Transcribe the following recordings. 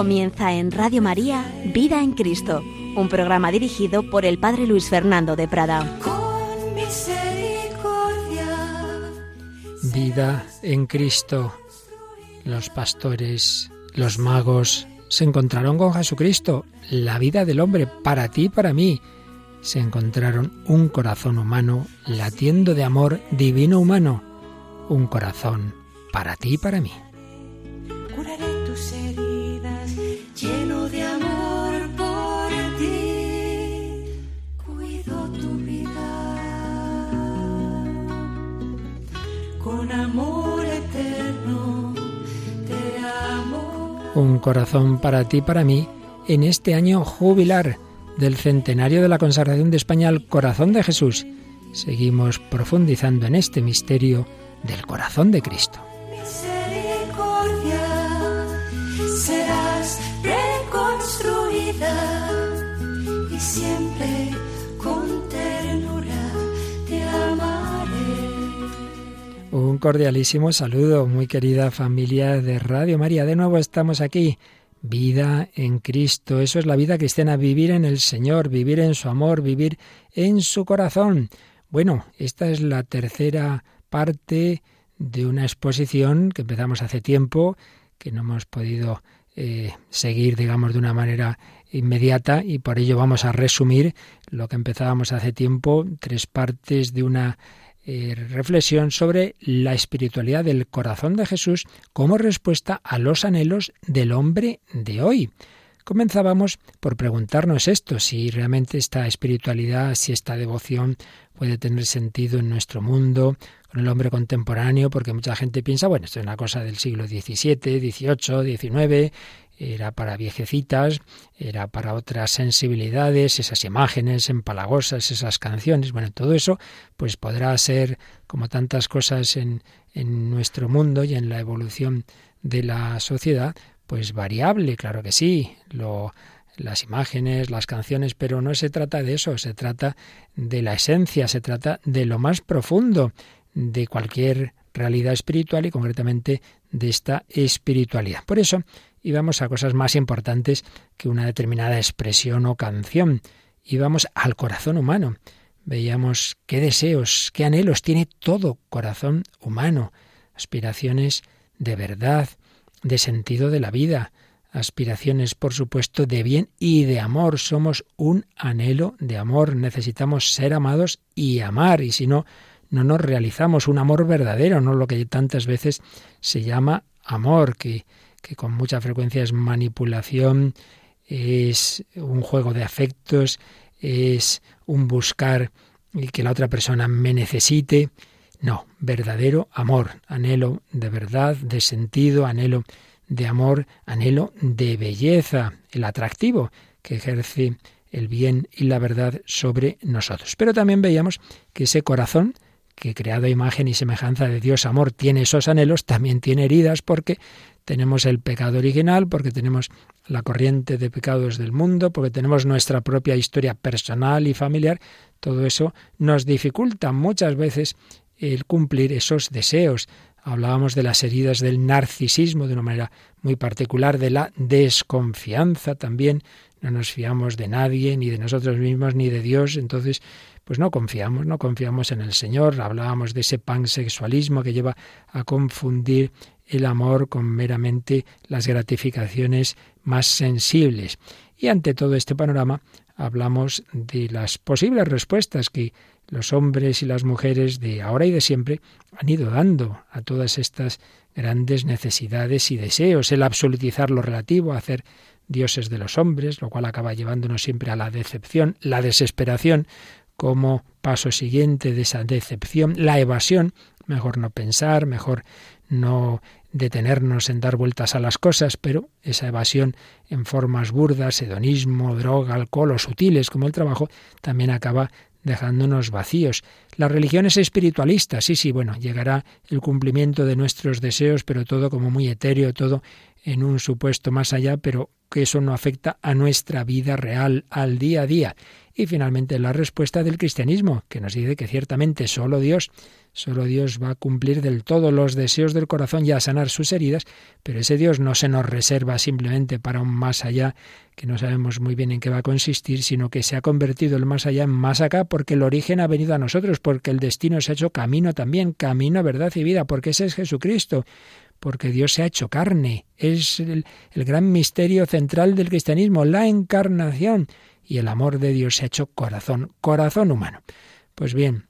Comienza en Radio María Vida en Cristo, un programa dirigido por el Padre Luis Fernando de Prada. Con misericordia. Vida en Cristo. Los pastores, los magos, se encontraron con Jesucristo, la vida del hombre, para ti y para mí. Se encontraron un corazón humano latiendo de amor divino humano, un corazón para ti y para mí. Un corazón para ti para mí en este año jubilar del centenario de la consagración de España al corazón de Jesús. Seguimos profundizando en este misterio del corazón de Cristo. Cordialísimo saludo, muy querida familia de Radio María. De nuevo estamos aquí. Vida en Cristo, eso es la vida cristiana, vivir en el Señor, vivir en su amor, vivir en su corazón. Bueno, esta es la tercera parte de una exposición que empezamos hace tiempo, que no hemos podido eh, seguir, digamos, de una manera inmediata y por ello vamos a resumir lo que empezábamos hace tiempo, tres partes de una eh, reflexión sobre la espiritualidad del corazón de Jesús como respuesta a los anhelos del hombre de hoy. Comenzábamos por preguntarnos esto, si realmente esta espiritualidad, si esta devoción puede tener sentido en nuestro mundo, con el hombre contemporáneo, porque mucha gente piensa, bueno, esto es una cosa del siglo XVII, XVIII, XIX, era para viejecitas, era para otras sensibilidades, esas imágenes empalagosas, esas canciones, bueno, todo eso pues podrá ser como tantas cosas en, en nuestro mundo y en la evolución de la sociedad, pues variable, claro que sí, lo, las imágenes, las canciones, pero no se trata de eso, se trata de la esencia, se trata de lo más profundo de cualquier realidad espiritual y concretamente de esta espiritualidad. Por eso íbamos a cosas más importantes que una determinada expresión o canción. Íbamos al corazón humano. Veíamos qué deseos, qué anhelos tiene todo corazón humano. Aspiraciones de verdad, de sentido de la vida, aspiraciones, por supuesto, de bien y de amor. Somos un anhelo de amor. Necesitamos ser amados y amar. Y si no, no nos realizamos un amor verdadero, no lo que tantas veces se llama amor, que, que con mucha frecuencia es manipulación, es un juego de afectos, es un buscar que la otra persona me necesite. No, verdadero amor, anhelo de verdad, de sentido, anhelo de amor, anhelo de belleza, el atractivo que ejerce el bien y la verdad sobre nosotros. Pero también veíamos que ese corazón, que creado a imagen y semejanza de Dios amor, tiene esos anhelos, también tiene heridas porque tenemos el pecado original, porque tenemos la corriente de pecados del mundo, porque tenemos nuestra propia historia personal y familiar. Todo eso nos dificulta muchas veces el cumplir esos deseos. Hablábamos de las heridas del narcisismo de una manera muy particular, de la desconfianza también. No nos fiamos de nadie, ni de nosotros mismos, ni de Dios. Entonces, pues no confiamos, no confiamos en el Señor. Hablábamos de ese pansexualismo que lleva a confundir el amor con meramente las gratificaciones más sensibles. Y ante todo este panorama hablamos de las posibles respuestas que los hombres y las mujeres de ahora y de siempre han ido dando a todas estas grandes necesidades y deseos, el absolutizar lo relativo, hacer dioses de los hombres, lo cual acaba llevándonos siempre a la decepción, la desesperación como paso siguiente de esa decepción, la evasión, mejor no pensar, mejor no detenernos en dar vueltas a las cosas, pero esa evasión en formas burdas, hedonismo, droga, alcohol o sutiles como el trabajo, también acaba dejándonos vacíos. La religión es espiritualista, sí, sí, bueno, llegará el cumplimiento de nuestros deseos, pero todo como muy etéreo, todo en un supuesto más allá, pero que eso no afecta a nuestra vida real, al día a día. Y finalmente la respuesta del cristianismo, que nos dice que ciertamente solo Dios, solo Dios va a cumplir del todo los deseos del corazón y a sanar sus heridas, pero ese Dios no se nos reserva simplemente para un más allá, que no sabemos muy bien en qué va a consistir, sino que se ha convertido el más allá en más acá, porque el origen ha venido a nosotros, porque el destino se ha hecho camino también, camino, verdad y vida, porque ese es Jesucristo porque Dios se ha hecho carne. Es el, gran misterio central del cristianismo, la encarnación y el amor de Dios se ha hecho corazón, corazón humano. Pues bien,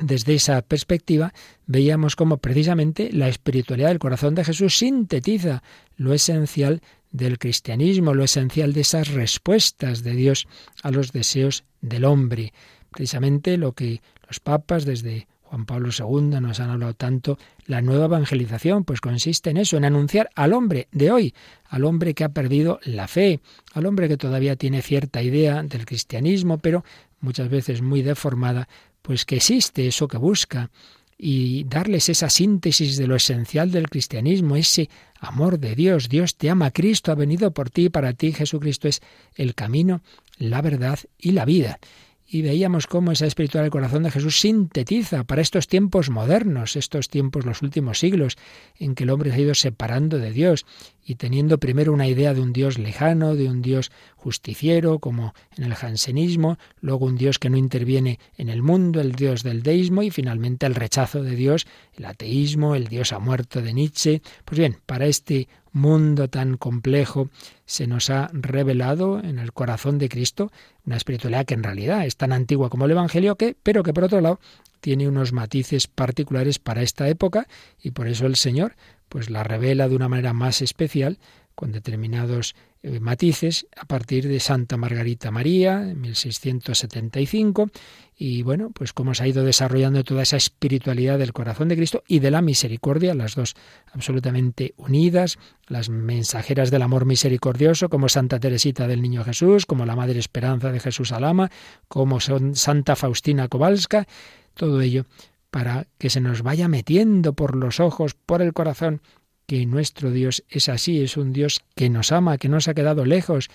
desde esa perspectiva veíamos cómo precisamente la espiritualidad del corazón de Jesús sintetiza lo esencial del cristianismo, lo esencial de esas respuestas de Dios a los deseos del hombre. Precisamente lo que los papas desde Juan Pablo II nos han hablado tanto, la nueva evangelización, pues consiste en eso, en anunciar al hombre de hoy, al hombre que ha perdido la fe, al hombre que todavía tiene cierta idea del cristianismo, pero muchas veces muy deformada, pues que existe eso que busca y darles esa síntesis de lo esencial del cristianismo, ese amor de Dios. Dios te ama, Cristo ha venido por ti, para ti Jesucristo es el camino, la verdad y la vida y veíamos cómo esa espiritual del corazón de Jesús sintetiza para estos tiempos modernos, estos tiempos, los últimos siglos, en que el hombre se ha ido separando de Dios y teniendo primero una idea de un Dios lejano, de un Dios justiciero, como en el jansenismo, luego un Dios que no interviene en el mundo, el Dios del deísmo, y finalmente el rechazo de Dios, el ateísmo, el Dios ha muerto de Nietzsche. Pues bien, para este mundo tan complejo, se nos ha revelado en el corazón de Cristo una espiritualidad que en realidad es tan antigua como el Evangelio, que, pero que por otro lado tiene unos matices particulares para esta época y por eso el Señor pues la revela de una manera más especial con determinados eh, matices a partir de Santa Margarita María en 1675 y bueno, pues cómo se ha ido desarrollando toda esa espiritualidad del corazón de Cristo y de la misericordia, las dos absolutamente unidas, las mensajeras del amor misericordioso, como Santa Teresita del Niño Jesús, como la Madre Esperanza de Jesús Alama, como Santa Faustina Kowalska, todo ello para que se nos vaya metiendo por los ojos, por el corazón, que nuestro Dios es así, es un Dios que nos ama, que no se ha quedado lejos,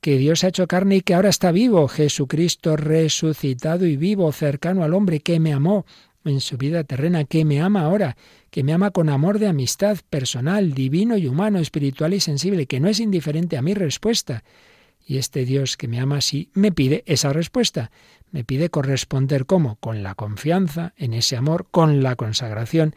que Dios ha hecho carne y que ahora está vivo, Jesucristo resucitado y vivo, cercano al hombre, que me amó en su vida terrena, que me ama ahora, que me ama con amor de amistad personal, divino y humano, espiritual y sensible, que no es indiferente a mi respuesta. Y este Dios que me ama así me pide esa respuesta, me pide corresponder cómo, con la confianza en ese amor, con la consagración,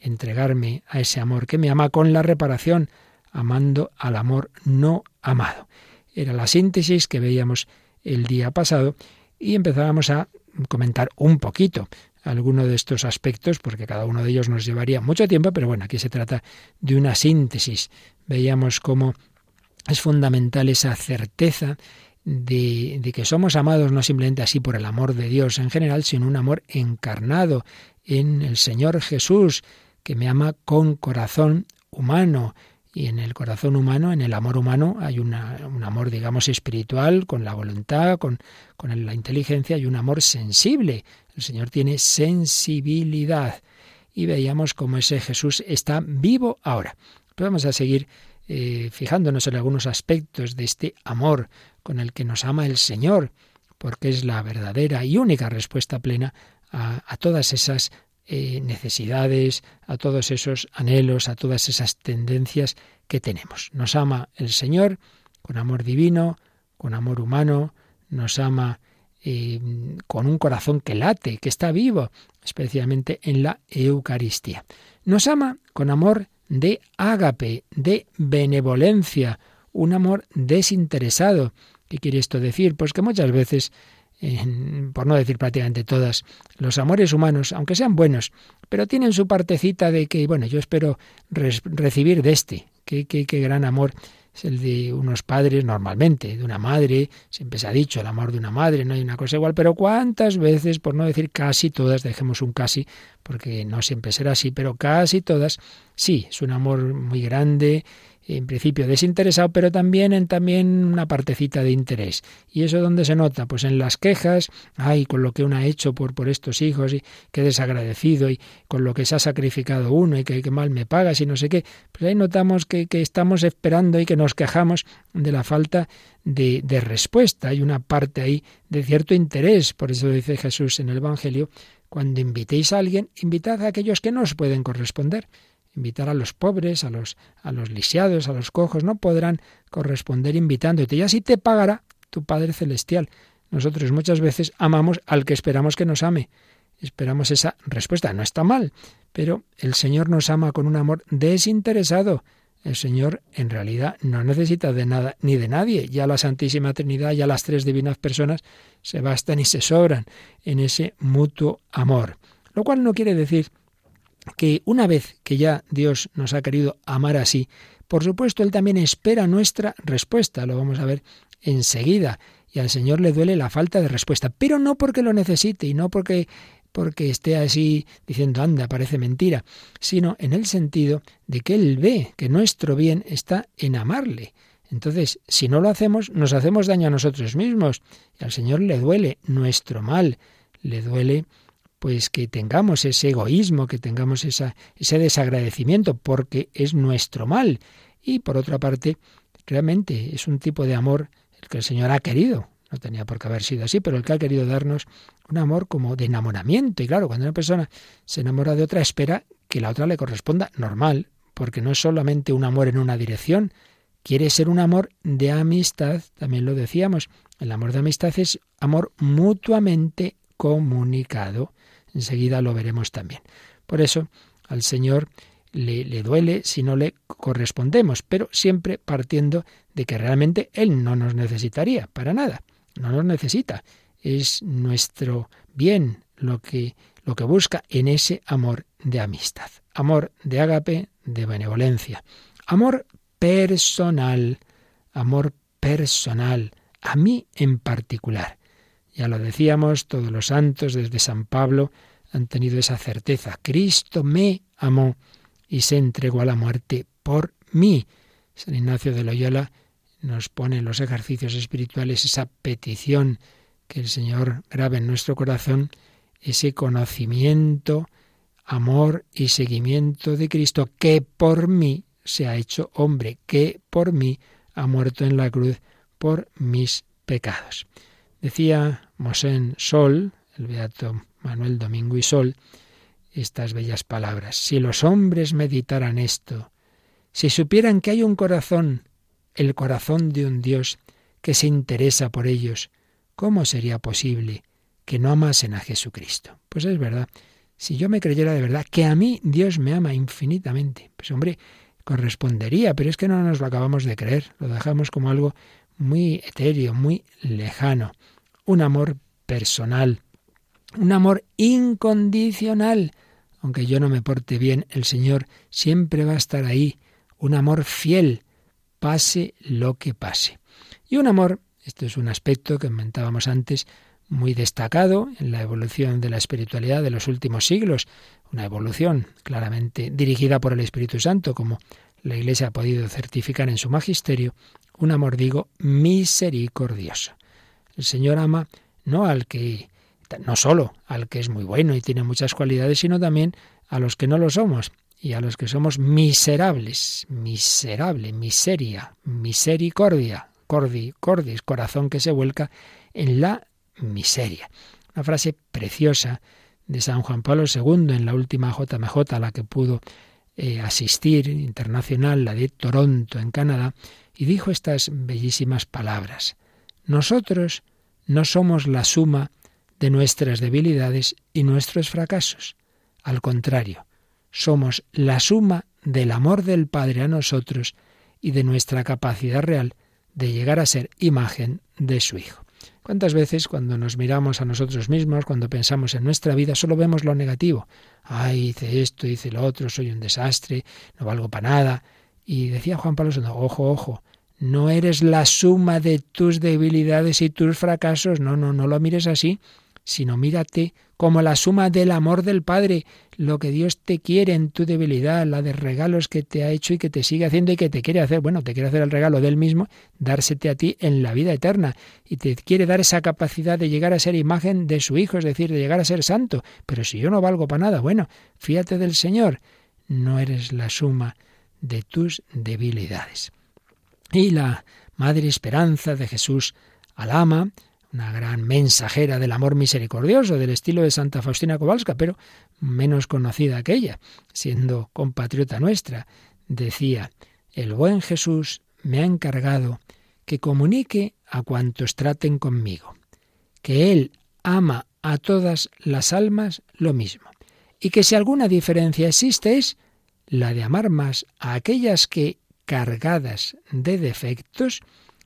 entregarme a ese amor que me ama, con la reparación, amando al amor no amado. Era la síntesis que veíamos el día pasado y empezábamos a comentar un poquito alguno de estos aspectos, porque cada uno de ellos nos llevaría mucho tiempo, pero bueno, aquí se trata de una síntesis. Veíamos cómo es fundamental esa certeza de, que somos amados no simplemente así por el amor de Dios en general, sino un amor encarnado en el Señor Jesús, que me ama con corazón humano, y en el corazón humano, en el amor humano, hay un amor, digamos, espiritual, con la voluntad, con, con la inteligencia, y un amor sensible. El Señor tiene sensibilidad. Y veíamos cómo ese Jesús está vivo ahora. Pero vamos a seguir eh, fijándonos en algunos aspectos de este amor con el que nos ama el Señor, porque es la verdadera y única respuesta plena a, todas esas eh, necesidades, a todos esos anhelos, a todas esas tendencias que tenemos. Nos ama el Señor con amor divino, con amor humano, nos ama eh, con un corazón que late, que está vivo, especialmente en la Eucaristía. Nos ama con amor de ágape, de benevolencia, un amor desinteresado. ¿Qué quiere esto decir? Pues que muchas veces por no decir prácticamente todas, los amores humanos, aunque sean buenos, pero tienen su partecita de que, bueno, yo espero recibir de este. Qué, qué, qué gran amor es el de unos padres normalmente, de una madre, siempre se ha dicho el amor de una madre, no hay una cosa igual, pero cuántas veces, por no decir casi todas, dejemos un casi, porque no siempre será así, pero casi todas, sí, es un amor muy grande, en principio desinteresado, pero también en también una partecita de interés. ¿Y eso dónde se nota? Pues en las quejas, ay, con lo que uno ha hecho por, por estos hijos, y qué desagradecido, y con lo que se ha sacrificado uno, y que, mal me pagas, y no sé qué. Pues ahí notamos que, que estamos esperando y que nos quejamos de la falta de, de respuesta. Hay una parte ahí de cierto interés, por eso dice Jesús en el Evangelio, cuando invitéis a alguien, invitad a aquellos que no os pueden corresponder invitar a los pobres, a los, a los lisiados, a los cojos, no podrán corresponder invitándote. Y así te pagará tu Padre Celestial. Nosotros muchas veces amamos al que esperamos que nos ame. Esperamos esa respuesta. No está mal, pero el Señor nos ama con un amor desinteresado. El Señor en realidad no necesita de nada ni de nadie. Ya la Santísima Trinidad, ya las tres divinas personas se bastan y se sobran en ese mutuo amor. Lo cual no quiere decir que una vez que ya Dios nos ha querido amar así, por supuesto Él también espera nuestra respuesta, lo vamos a ver enseguida, y al Señor le duele la falta de respuesta, pero no porque lo necesite y no porque porque esté así diciendo anda, parece mentira, sino en el sentido de que Él ve que nuestro bien está en amarle. Entonces, si no lo hacemos, nos hacemos daño a nosotros mismos, y al Señor le duele nuestro mal, le duele pues que tengamos ese egoísmo, que tengamos ese desagradecimiento, porque es nuestro mal. Y por otra parte, realmente es un tipo de amor el que el Señor ha querido. No tenía por qué haber sido así, pero el que ha querido darnos un amor como de enamoramiento. Y claro, cuando una persona se enamora de otra, espera que la otra le corresponda normal, porque no es solamente un amor en una dirección, quiere ser un amor de amistad, también lo decíamos. El amor de amistad es amor mutuamente comunicado. Enseguida lo veremos también. Por eso al Señor le, le, duele si no le correspondemos, pero siempre partiendo de que realmente Él no nos necesitaría para nada, no nos necesita. Es nuestro bien lo que, lo que busca en ese amor de amistad, amor de ágape, de benevolencia, amor personal, amor personal, a mí en particular. Ya lo decíamos, todos los santos, desde San Pablo, han tenido esa certeza. Cristo me amó y se entregó a la muerte por mí. San Ignacio de Loyola nos pone en los ejercicios espirituales esa petición que el Señor grabe en nuestro corazón, ese conocimiento, amor y seguimiento de Cristo que por mí se ha hecho hombre, que por mí ha muerto en la cruz por mis pecados. Decía Mosén Sol, el beato Manuel Domingo y Sol, estas bellas palabras. Si los hombres meditaran esto, si supieran que hay un corazón, el corazón de un Dios, que se interesa por ellos, ¿cómo sería posible que no amasen a Jesucristo? Pues es verdad. Si yo me creyera de verdad que a mí Dios me ama infinitamente, pues hombre, correspondería, pero es que no nos lo acabamos de creer, lo dejamos como algo muy etéreo, muy lejano un amor personal, un amor incondicional. Aunque yo no me porte bien, el Señor siempre va a estar ahí, un amor fiel, pase lo que pase. Y un amor, esto es un aspecto que comentábamos antes, muy destacado en la evolución de la espiritualidad de los últimos siglos, una evolución claramente dirigida por el Espíritu Santo, como la Iglesia ha podido certificar en su magisterio, un amor, digo, misericordioso. El Señor ama no al que, no solo al que es muy bueno y tiene muchas cualidades, sino también a los que no lo somos y a los que somos miserables, miserable, miseria, misericordia, cordi, cordis, corazón que se vuelca en la miseria. Una frase preciosa de San Juan Pablo II en la última JMJ a la que pudo eh, asistir internacional, la de Toronto, en Canadá, y dijo estas bellísimas palabras. Nosotros no somos la suma de nuestras debilidades y nuestros fracasos. Al contrario, somos la suma del amor del Padre a nosotros y de nuestra capacidad real de llegar a ser imagen de su Hijo. ¿Cuántas veces cuando nos miramos a nosotros mismos, cuando pensamos en nuestra vida, solo vemos lo negativo? Ay, hice esto, hice lo otro, soy un desastre, no valgo para nada. Y decía Juan Pablo ojo, ojo, no eres la suma de tus debilidades y tus fracasos. No, no, no lo mires así. sino mírate como la suma del amor del Padre, lo que Dios te quiere en tu debilidad, la de regalos que te ha hecho y que te sigue haciendo y que te quiere hacer. Bueno, te quiere hacer el regalo del mismo, dársete a ti en la vida eterna. Y te quiere dar esa capacidad de llegar a ser imagen de su Hijo, es decir, de llegar a ser santo. Pero si yo no valgo para nada, bueno, fíjate del Señor. No eres la suma de tus debilidades. Y la Madre Esperanza de Jesús Alama, una gran mensajera del amor misericordioso, del estilo de Santa Faustina Kowalska, pero menos conocida que ella, siendo compatriota nuestra, decía, el buen Jesús me ha encargado que comunique a cuantos traten conmigo, que Él ama a todas las almas lo mismo, y que si alguna diferencia existe es la de amar más a aquellas que, cargadas de defectos,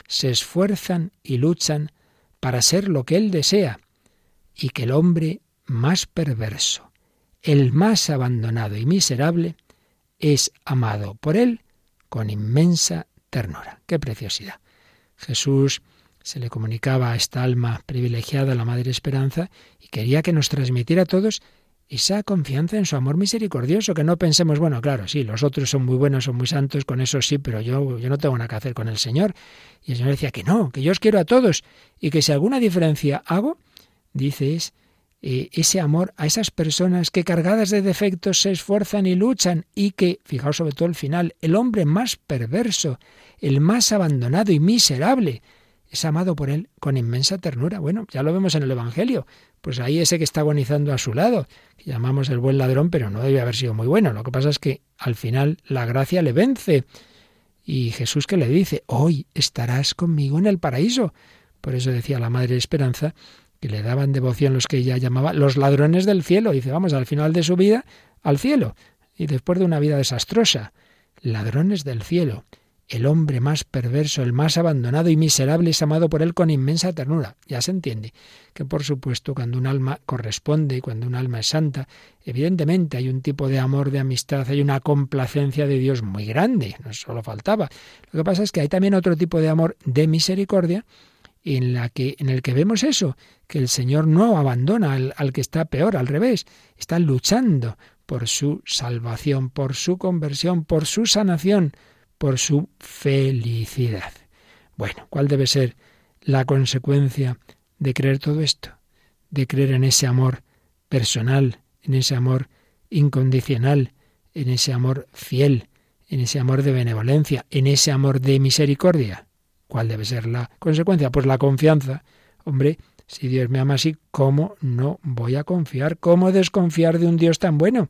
se esfuerzan y luchan para ser lo que Él desea, y que el hombre más perverso, el más abandonado y miserable, es amado por Él con inmensa ternura. ¡Qué preciosidad! Jesús se le comunicaba a esta alma privilegiada, la Madre Esperanza, y quería que nos transmitiera a todos esa confianza en su amor misericordioso, que no pensemos, bueno, claro, sí, los otros son muy buenos, son muy santos, con eso sí, pero yo, yo no tengo nada que hacer con el Señor. Y el Señor decía que no, que yo os quiero a todos, y que si alguna diferencia hago, dice, es eh, ese amor a esas personas que cargadas de defectos se esfuerzan y luchan, y que, fijaos sobre todo el final, el hombre más perverso, el más abandonado y miserable, es amado por él con inmensa ternura. Bueno, ya lo vemos en el Evangelio pues ahí ese que está agonizando a su lado, que llamamos el buen ladrón, pero no debe haber sido muy bueno. Lo que pasa es que al final la gracia le vence. Y Jesús que le dice, hoy estarás conmigo en el paraíso. Por eso decía la Madre Esperanza que le daban devoción los que ella llamaba los ladrones del cielo. Dice, vamos, al final de su vida, al cielo. Y después de una vida desastrosa, ladrones del cielo. El hombre más perverso, el más abandonado y miserable es amado por él con inmensa ternura. Ya se entiende que, por supuesto, cuando un alma corresponde y cuando un alma es santa, evidentemente hay un tipo de amor, de amistad, hay una complacencia de Dios muy grande, no solo faltaba. Lo que pasa es que hay también otro tipo de amor de misericordia en, la que, en el que vemos eso, que el Señor no abandona al, al que está peor, al revés, está luchando por su salvación, por su conversión, por su sanación, por su felicidad. Bueno, ¿cuál debe ser la consecuencia de creer todo esto? De creer en ese amor personal, en ese amor incondicional, en ese amor fiel, en ese amor de benevolencia, en ese amor de misericordia. ¿Cuál debe ser la consecuencia? Pues la confianza. Hombre, si Dios me ama así, ¿cómo no voy a confiar? ¿Cómo desconfiar de un Dios tan bueno?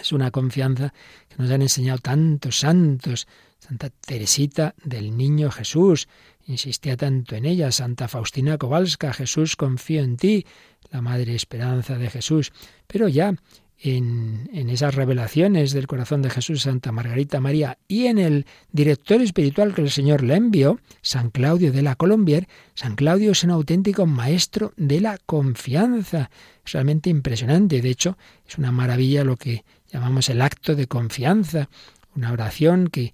Es una confianza que nos han enseñado tantos santos. Santa Teresita del Niño Jesús insistía tanto en ella. Santa Faustina Kowalska, Jesús confío en ti, la Madre Esperanza de Jesús. Pero ya en, en, esas revelaciones del corazón de Jesús, Santa Margarita María, y en el director espiritual que el Señor le envió, San Claudio de la Colombier, San Claudio es un auténtico maestro de la confianza. Es realmente impresionante. De hecho, es una maravilla lo que llamamos el acto de confianza, una oración que,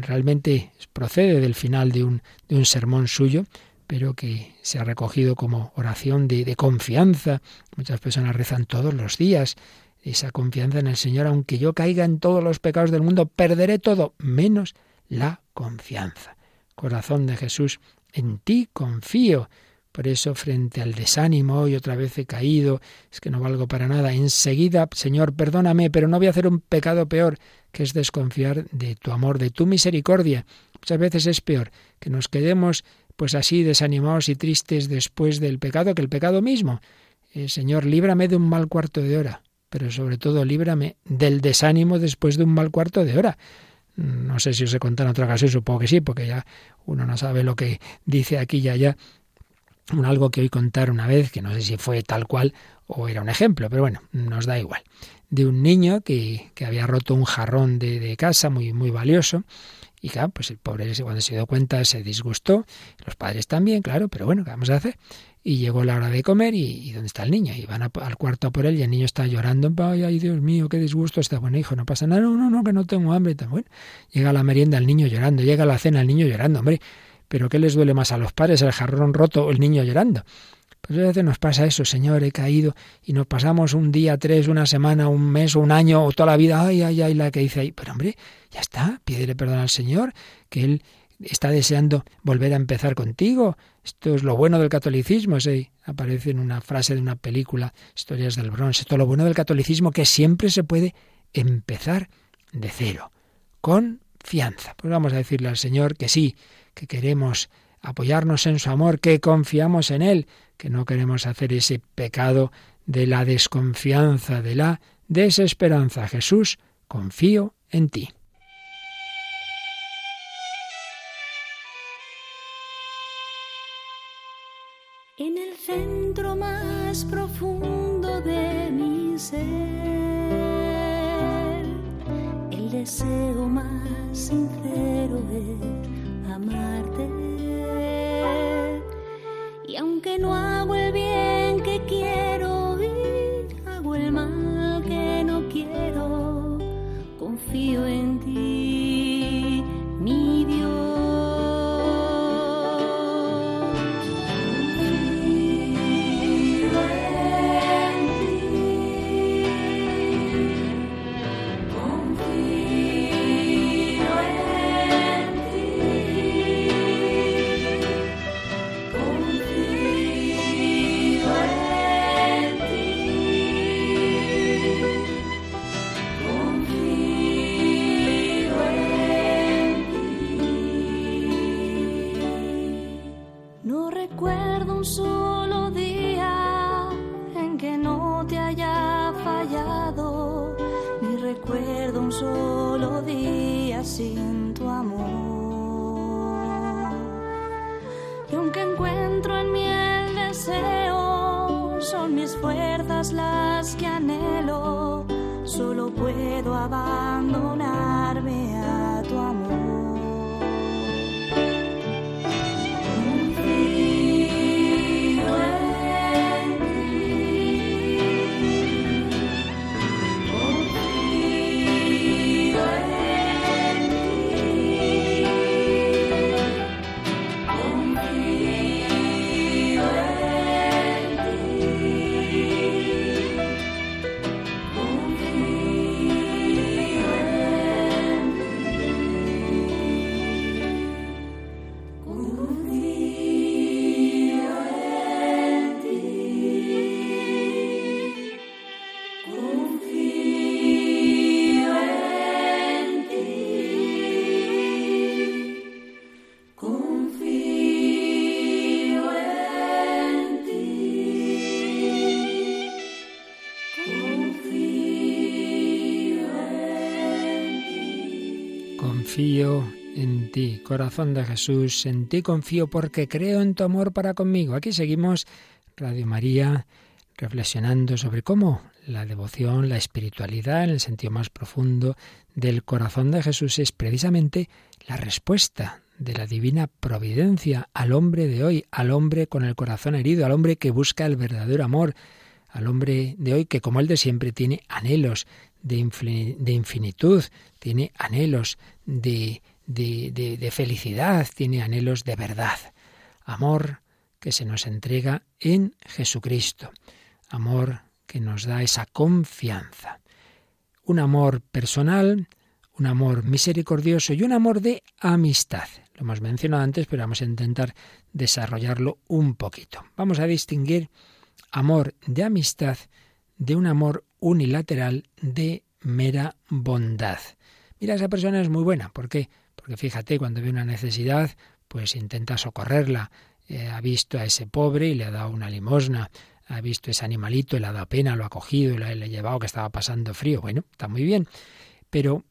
realmente procede del final de un, sermón suyo, pero que se ha recogido como oración de, confianza. Muchas personas rezan todos los días esa confianza en el Señor, aunque yo caiga en todos los pecados del mundo, perderé todo, menos la confianza. Corazón de Jesús, en ti confío. Por eso, frente al desánimo, hoy otra vez he caído, es que no valgo para nada, enseguida, Señor, perdóname, pero no voy a hacer un pecado peor, que es desconfiar de tu amor, de tu misericordia. Muchas veces es peor que nos quedemos pues así desanimados y tristes después del pecado que el pecado mismo. Eh, Señor, líbrame de un mal cuarto de hora, pero sobre todo líbrame del desánimo después de un mal cuarto de hora. No sé si os he contado en otra ocasión, supongo que sí, porque ya uno no sabe lo que dice aquí y allá algo que hoy contar una vez, que no sé si fue tal cual o era un ejemplo, pero bueno, nos da igual, de un niño que, que había roto un jarrón de, de, casa muy, muy valioso. Y claro, pues el pobre cuando se dio cuenta se disgustó, los padres también, claro, pero bueno, ¿qué vamos a hacer? Y llegó la hora de comer y, y ¿dónde está el niño? Y van al cuarto por él y el niño está llorando, ay, Dios mío, qué disgusto está. Bueno, hijo, no pasa nada, no, no, no, que no tengo hambre. Tan bueno. Llega la merienda el niño llorando, llega la cena el niño llorando, hombre, pero ¿qué les duele más a los padres, el jarrón roto o el niño llorando? Pues a veces nos pasa eso, Señor, he caído y nos pasamos un día, tres, una semana, un mes un año o toda la vida, ay, ay, ay, la que dice ahí. Pero hombre, ya está, pídele perdón al Señor, que Él está deseando volver a empezar contigo. Esto es lo bueno del catolicismo, sí. Aparece en una frase de una película, Historias del Bronce. Esto es lo bueno del catolicismo, que siempre se puede empezar de cero, con fianza. Pues vamos a decirle al Señor que sí, que queremos apoyarnos en su amor, que confiamos en Él, que no queremos hacer ese pecado de la desconfianza, de la desesperanza. Jesús, confío en ti. En el centro más profundo de mi ser, el deseo más sincero es amarte. Y aunque no hago el bien que quiero y hago el mal que no quiero, confío en confío en ti, corazón de Jesús, en ti confío porque creo en tu amor para conmigo. Aquí seguimos Radio María reflexionando sobre cómo la devoción, la espiritualidad en el sentido más profundo del corazón de Jesús es precisamente la respuesta de la divina providencia al hombre de hoy, al hombre con el corazón herido, al hombre que busca el verdadero amor, al hombre de hoy que como el de siempre tiene anhelos de, infinitud, tiene anhelos de, de, felicidad, tiene anhelos de verdad. Amor que se nos entrega en Jesucristo. Amor que nos da esa confianza. Un amor personal, un amor misericordioso y un amor de amistad. Lo hemos mencionado antes, pero vamos a intentar desarrollarlo un poquito. Vamos a distinguir amor de amistad de un amor unilateral de mera bondad. Mira, esa persona es muy buena. ¿Por qué? Porque fíjate, cuando ve una necesidad, pues intenta socorrerla. Eh, ha visto a ese pobre y le ha dado una limosna. Ha visto ese animalito y le ha dado pena, lo ha cogido y le ha llevado que estaba pasando frío. Bueno, está muy bien. Pero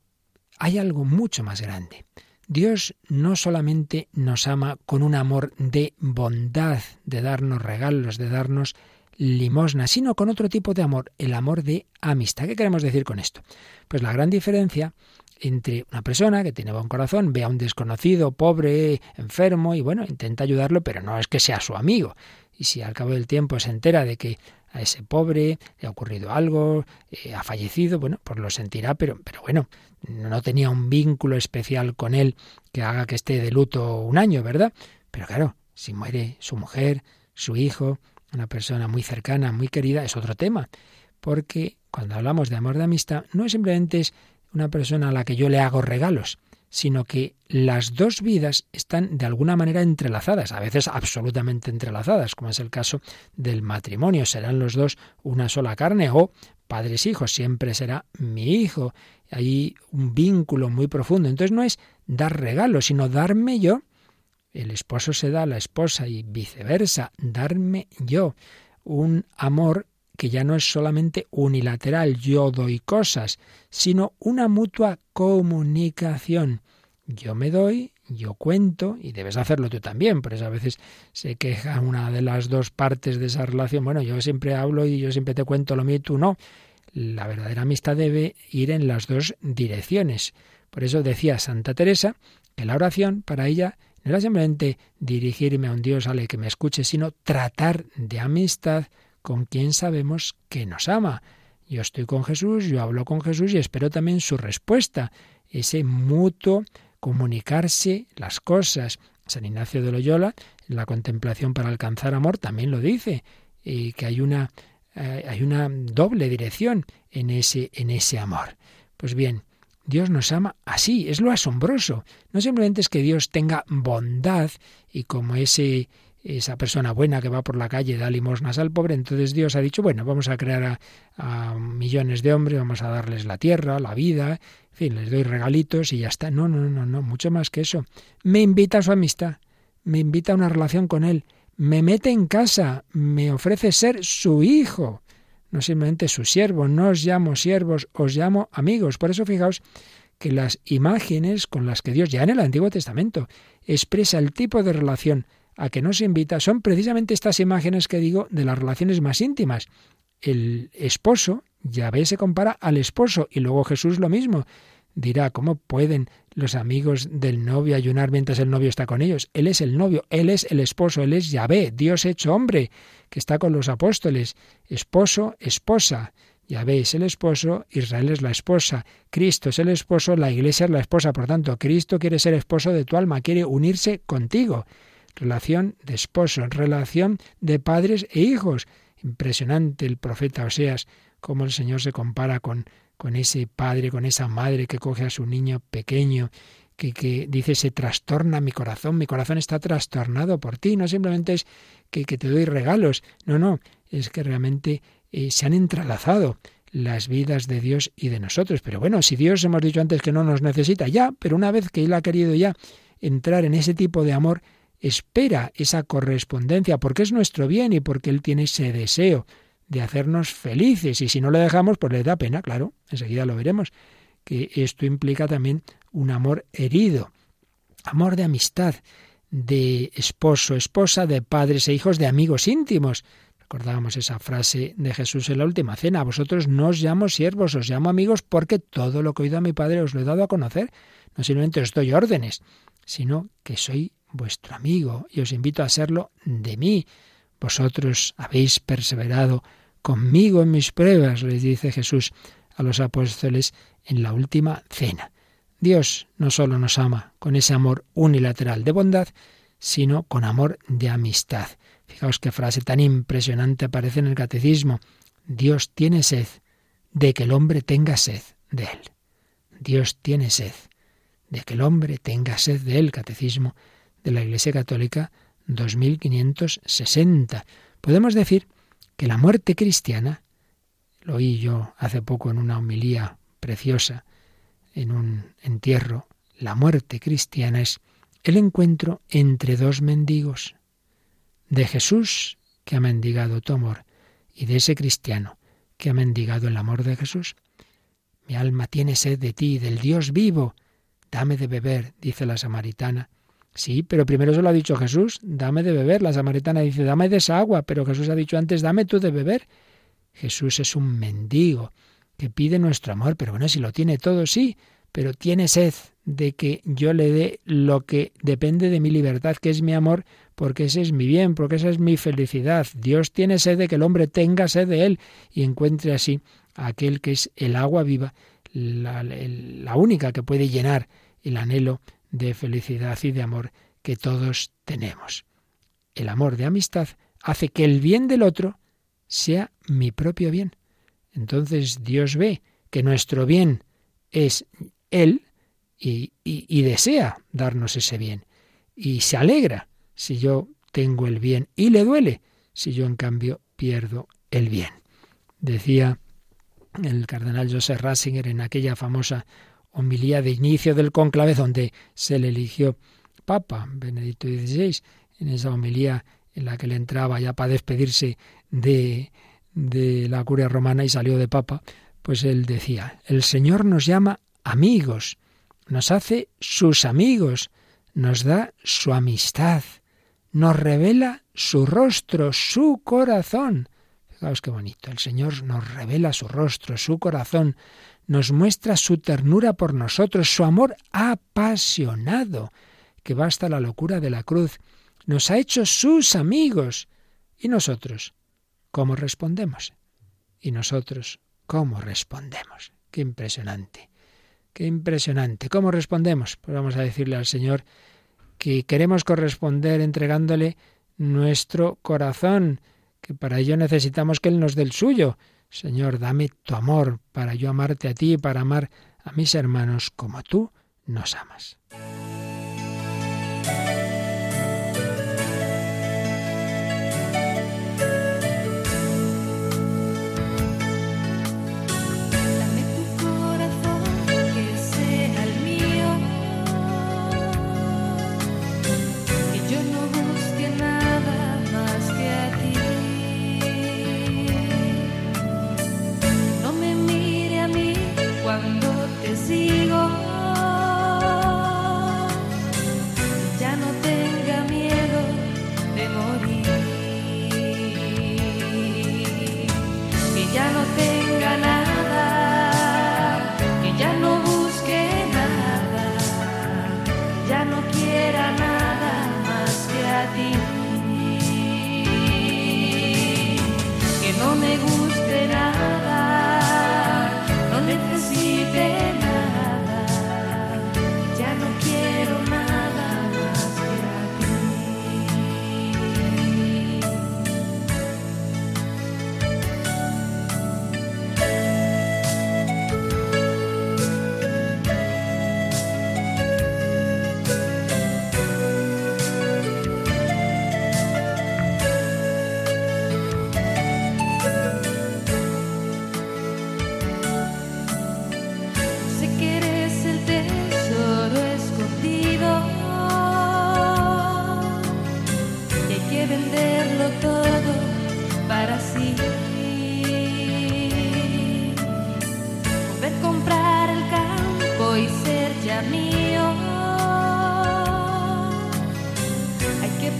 hay algo mucho más grande. Dios no solamente nos ama con un amor de bondad, de darnos regalos, de darnos limosna, sino con otro tipo de amor, el amor de amistad. ¿Qué queremos decir con esto? Pues la gran diferencia entre una persona que tiene buen corazón, ve a un desconocido, pobre, enfermo, y bueno, intenta ayudarlo, pero no es que sea su amigo. Y si al cabo del tiempo se entera de que a ese pobre le ha ocurrido algo, eh, ha fallecido, bueno, pues lo sentirá, pero, pero bueno, no tenía un vínculo especial con él que haga que esté de luto un año, ¿verdad? Pero claro, si muere su mujer, su hijo, una persona muy cercana, muy querida, es otro tema, porque cuando hablamos de amor de amistad, no simplemente es una persona a la que yo le hago regalos, sino que las dos vidas están de alguna manera entrelazadas, a veces absolutamente entrelazadas, como es el caso del matrimonio. Serán los dos una sola carne o padres hijos, siempre será mi hijo. Hay un vínculo muy profundo. Entonces no es dar regalos, sino darme yo. El esposo se da a la esposa y viceversa, darme yo un amor que ya no es solamente unilateral, yo doy cosas, sino una mutua comunicación. Yo me doy, yo cuento, y debes hacerlo tú también, por eso a veces se queja una de las dos partes de esa relación. Bueno, yo siempre hablo y yo siempre te cuento lo mío y tú no. La verdadera amistad debe ir en las dos direcciones. Por eso decía Santa Teresa que la oración para ella no era simplemente dirigirme a un Dios ale que me escuche, sino tratar de amistad con quien sabemos que nos ama. Yo estoy con Jesús, yo hablo con Jesús y espero también su respuesta, ese mutuo comunicarse las cosas. San Ignacio de Loyola, en la contemplación para alcanzar amor, también lo dice, y que hay una, eh, hay una doble dirección en ese, en ese amor. Pues bien, Dios nos ama así, es lo asombroso. No simplemente es que Dios tenga bondad y como ese esa persona buena que va por la calle da limosnas al pobre, entonces Dios ha dicho, bueno, vamos a crear a, millones de hombres, vamos a darles la tierra, la vida, en fin, les doy regalitos y ya está. No, no, no, no, mucho más que eso. Me invita a su amistad, me invita a una relación con Él, me mete en casa, me ofrece ser su hijo, no simplemente su siervo, no os llamo siervos, os llamo amigos. Por eso fijaos que las imágenes con las que Dios ya en el Antiguo Testamento expresa el tipo de relación a que nos invita son precisamente estas imágenes que digo de las relaciones más íntimas. El esposo, Yahvé se compara al esposo y luego Jesús lo mismo. Dirá, ¿cómo pueden los amigos del novio ayunar mientras el novio está con ellos? Él es el novio, él es el esposo, él es Yahvé, Dios hecho hombre, que está con los apóstoles. Esposo, esposa. Yahvé es el esposo, Israel es la esposa, Cristo es el esposo, la iglesia es la esposa. Por tanto, Cristo quiere ser esposo de tu alma, quiere unirse contigo relación de esposo, relación de padres e hijos. Impresionante el profeta Oseas, cómo el Señor se compara con, con ese padre, con esa madre que coge a su niño pequeño, que, que dice se trastorna mi corazón, mi corazón está trastornado por ti, no simplemente es que, que te doy regalos, no, no, es que realmente eh, se han entrelazado las vidas de Dios y de nosotros. Pero bueno, si Dios hemos dicho antes que no nos necesita ya, pero una vez que Él ha querido ya entrar en ese tipo de amor, espera esa correspondencia porque es nuestro bien y porque Él tiene ese deseo de hacernos felices. Y si no le dejamos, pues le da pena, claro, enseguida lo veremos, que esto implica también un amor herido, amor de amistad, de esposo, esposa, de padres e hijos, de amigos íntimos. Recordábamos esa frase de Jesús en la última cena, a vosotros no os llamo siervos, os llamo amigos porque todo lo que he oído a mi Padre os lo he dado a conocer. No simplemente os doy órdenes, sino que soy vuestro amigo, y os invito a serlo de mí. Vosotros habéis perseverado conmigo en mis pruebas, les dice Jesús a los apóstoles en la última cena. Dios no solo nos ama con ese amor unilateral de bondad, sino con amor de amistad. Fijaos qué frase tan impresionante aparece en el catecismo. Dios tiene sed de que el hombre tenga sed de él. Dios tiene sed de que el hombre tenga sed de él. Catecismo de la Iglesia Católica 2560. Podemos decir que la muerte cristiana, lo oí yo hace poco en una homilía preciosa, en un entierro, la muerte cristiana es el encuentro entre dos mendigos, de Jesús, que ha mendigado tu amor, y de ese cristiano, que ha mendigado el amor de Jesús. Mi alma tiene sed de ti, del Dios vivo. Dame de beber, dice la samaritana, Sí, pero primero se lo ha dicho Jesús, dame de beber. La samaritana dice, dame de esa agua, pero Jesús ha dicho antes, dame tú de beber. Jesús es un mendigo que pide nuestro amor, pero bueno, si lo tiene todo, sí, pero tiene sed de que yo le dé lo que depende de mi libertad, que es mi amor, porque ese es mi bien, porque esa es mi felicidad. Dios tiene sed de que el hombre tenga sed de él y encuentre así aquel que es el agua viva, la, la única que puede llenar el anhelo de felicidad y de amor que todos tenemos. El amor de amistad hace que el bien del otro sea mi propio bien. Entonces Dios ve que nuestro bien es Él y, y, desea darnos ese bien. Y se alegra si yo tengo el bien y le duele si yo en cambio pierdo el bien. Decía el cardenal Joseph Ratzinger en aquella famosa homilía de inicio del conclave donde se le eligió Papa Benedicto XVI, en esa homilía en la que le entraba ya para despedirse de, de la curia romana y salió de Papa, pues él decía, el Señor nos llama amigos, nos hace sus amigos, nos da su amistad, nos revela su rostro, su corazón. Fijaos qué bonito, el Señor nos revela su rostro, su corazón, nos muestra su ternura por nosotros, su amor apasionado, que basta la locura de la cruz, nos ha hecho sus amigos. ¿Y nosotros? ¿Cómo respondemos? ¿Y nosotros cómo respondemos? Qué impresionante, qué impresionante. ¿Cómo respondemos? Pues vamos a decirle al Señor que queremos corresponder entregándole nuestro corazón, que para ello necesitamos que Él nos dé el suyo. Señor, dame tu amor para yo amarte a ti y para amar a mis hermanos como tú nos amas.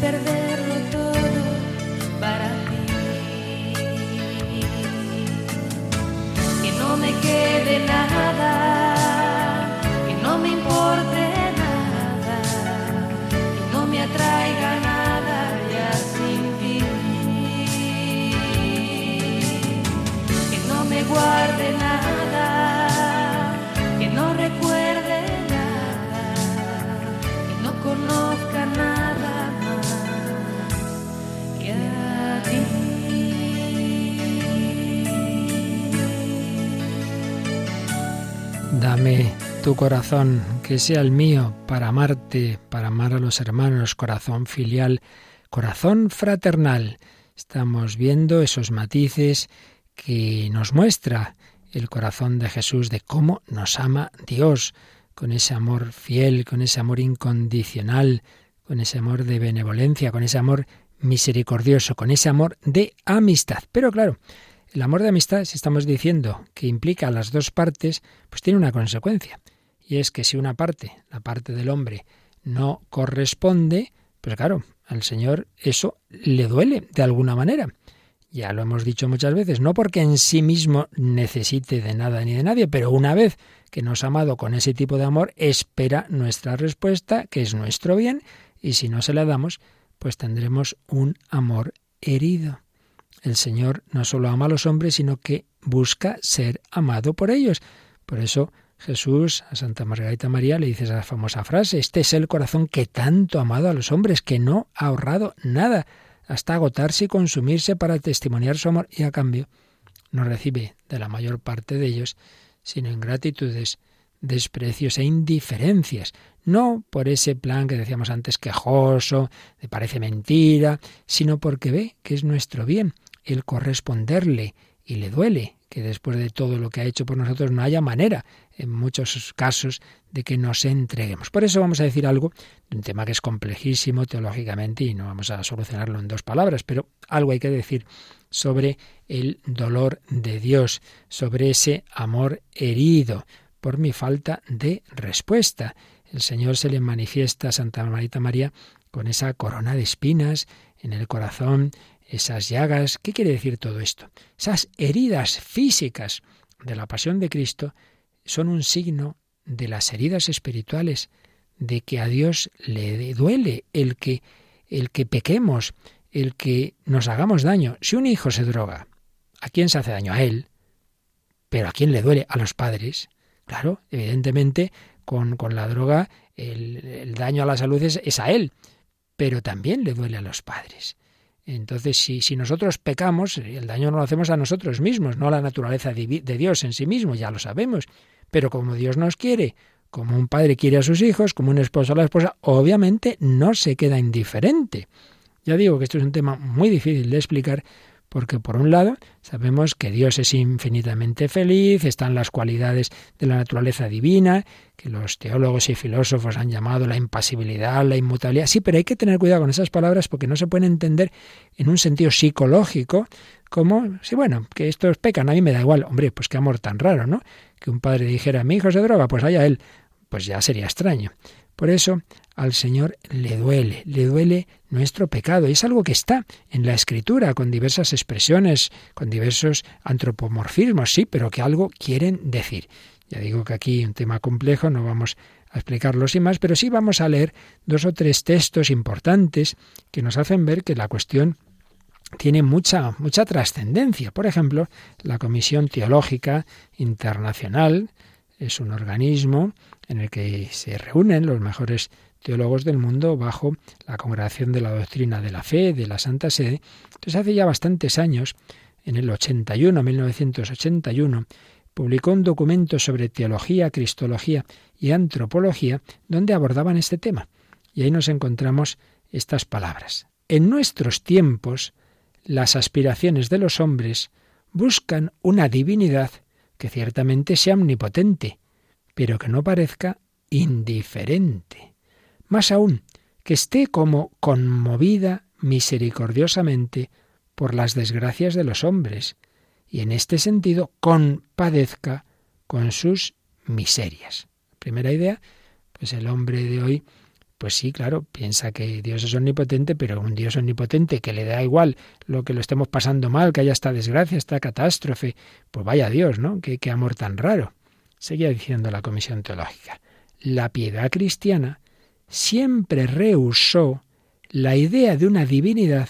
perder. Tu corazón, que sea el mío, para amarte, para amar a los hermanos, corazón filial, corazón fraternal. Estamos viendo esos matices que nos muestra el corazón de Jesús de cómo nos ama Dios, con ese amor fiel, con ese amor incondicional, con ese amor de benevolencia, con ese amor misericordioso, con ese amor de amistad. Pero claro, el amor de amistad, si estamos diciendo que implica a las dos partes, pues tiene una consecuencia y es que si una parte, la parte del hombre, no corresponde, pues claro, al Señor eso le duele de alguna manera. Ya lo hemos dicho muchas veces, no porque en sí mismo necesite de nada ni de nadie, pero una vez que nos ha amado con ese tipo de amor, espera nuestra respuesta, que es nuestro bien, y si no se la damos, pues tendremos un amor herido. El Señor no solo ama a los hombres, sino que busca ser amado por ellos. Por eso Jesús a Santa Margarita María le dice esa famosa frase, este es el corazón que tanto ha amado a los hombres, que no ha ahorrado nada hasta agotarse y consumirse para testimoniar su amor y a cambio no recibe de la mayor parte de ellos sino ingratitudes, desprecios e indiferencias, no por ese plan que decíamos antes quejoso, de parece mentira, sino porque ve que es nuestro bien el corresponderle y le duele que después de todo lo que ha hecho por nosotros no haya manera, en muchos casos, de que nos entreguemos. Por eso vamos a decir algo de un tema que es complejísimo teológicamente y no vamos a solucionarlo en dos palabras, pero algo hay que decir sobre el dolor de Dios, sobre ese amor herido por mi falta de respuesta. El Señor se le manifiesta a Santa Marita María con esa corona de espinas en el corazón, esas llagas. ¿Qué quiere decir todo esto? Esas heridas físicas de la pasión de Cristo son un signo de las heridas espirituales, de que a Dios le duele el que el que pequemos, el que nos hagamos daño. Si un hijo se droga, ¿a quién se hace daño? A él. Pero ¿a quién le duele? A los padres. Claro, evidentemente, con, con la droga el, el, daño a la salud es, es a él, pero también le duele a los padres. Entonces, si, si, nosotros pecamos, el daño no lo hacemos a nosotros mismos, no a la naturaleza de Dios en sí mismo, ya lo sabemos. Pero como Dios nos quiere, como un padre quiere a sus hijos, como un esposo a la esposa, obviamente no se queda indiferente. Ya digo que esto es un tema muy difícil de explicar, porque por un lado sabemos que Dios es infinitamente feliz, están las cualidades de la naturaleza divina, que los teólogos y filósofos han llamado la impasibilidad, la inmutabilidad. Sí, pero hay que tener cuidado con esas palabras porque no se pueden entender en un sentido psicológico como, sí, bueno, que estos pecan, a mí me da igual. Hombre, pues qué amor tan raro, ¿no? Que un padre dijera, mi hijo se droga, pues allá él. Pues ya sería extraño. Por eso al Señor le duele, le duele nuestro pecado. Y es algo que está en la Escritura, con diversas expresiones, con diversos antropomorfismos, sí, pero que algo quieren decir. Ya digo que aquí un tema complejo, no vamos a explicarlo sin más, pero sí vamos a leer dos o tres textos importantes que nos hacen ver que la cuestión tiene mucha, mucha trascendencia. Por ejemplo, la Comisión Teológica Internacional es un organismo en el que se reúnen los mejores teólogos del mundo bajo la Congregación de la Doctrina de la Fe de la Santa Sede. Entonces hace ya bastantes años, en el 81, 1981, publicó un documento sobre teología, cristología y antropología donde abordaban este tema. Y ahí nos encontramos estas palabras. En nuestros tiempos, las aspiraciones de los hombres buscan una divinidad que ciertamente sea omnipotente, pero que no parezca indiferente. Más aún, que esté como conmovida misericordiosamente por las desgracias de los hombres, y en este sentido compadezca con sus miserias. Primera idea, pues el hombre de hoy, pues sí, claro, piensa que Dios es omnipotente, pero un Dios omnipotente que le da igual lo que lo estemos pasando mal, que haya esta desgracia, esta catástrofe, pues vaya Dios, ¿no? Qué, qué amor tan raro. Seguía diciendo la Comisión Teológica. La piedad cristiana siempre rehusó la idea de una divinidad